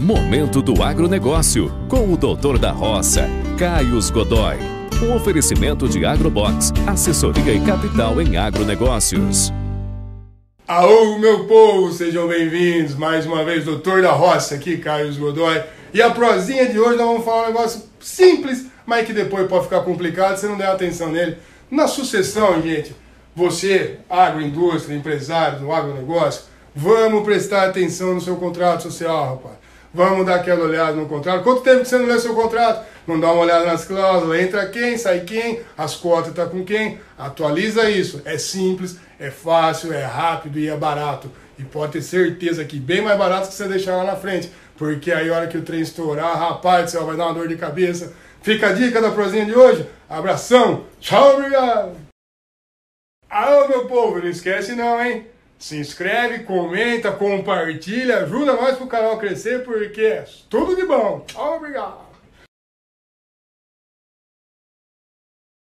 Momento do Agronegócio, com o doutor da roça, Caios Godoy. Um oferecimento de Agrobox, assessoria e capital em agronegócios. Aô, meu povo, sejam bem-vindos mais uma vez, doutor da roça, aqui, Caios Godoy. E a prosinha de hoje nós vamos falar um negócio simples, mas que depois pode ficar complicado se não der atenção nele. Na sucessão, gente, você, agroindústria, empresário do agronegócio, vamos prestar atenção no seu contrato social, rapaz. Vamos dar aquela olhada no contrato. Quanto tempo que você não lê seu contrato? Não dá uma olhada nas cláusulas, entra quem, sai quem, as cotas tá com quem. Atualiza isso. É simples, é fácil, é rápido e é barato. E pode ter certeza que bem mais barato que você deixar lá na frente. Porque aí a hora que o trem estourar, rapaz do céu, vai dar uma dor de cabeça. Fica a dica da prosinha de hoje. Abração. Tchau, obrigado. Ah, meu povo, não esquece não, hein? Se inscreve, comenta, compartilha, ajuda nós pro canal crescer porque é tudo de bom. Obrigado.